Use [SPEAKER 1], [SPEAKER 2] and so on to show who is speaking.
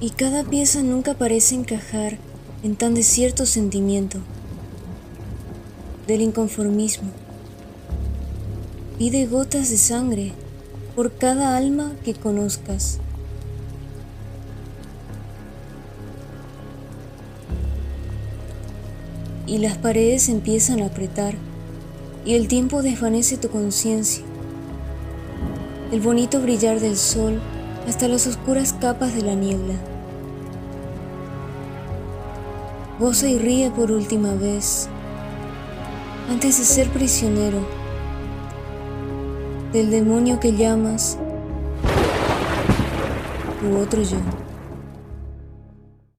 [SPEAKER 1] y cada pieza nunca parece encajar en tan desierto sentimiento del inconformismo. Pide gotas de sangre por cada alma que conozcas. Y las paredes empiezan a apretar y el tiempo desvanece tu conciencia. El bonito brillar del sol hasta las oscuras capas de la niebla. Goza y ríe por última vez antes de ser prisionero del demonio que llamas tu otro yo.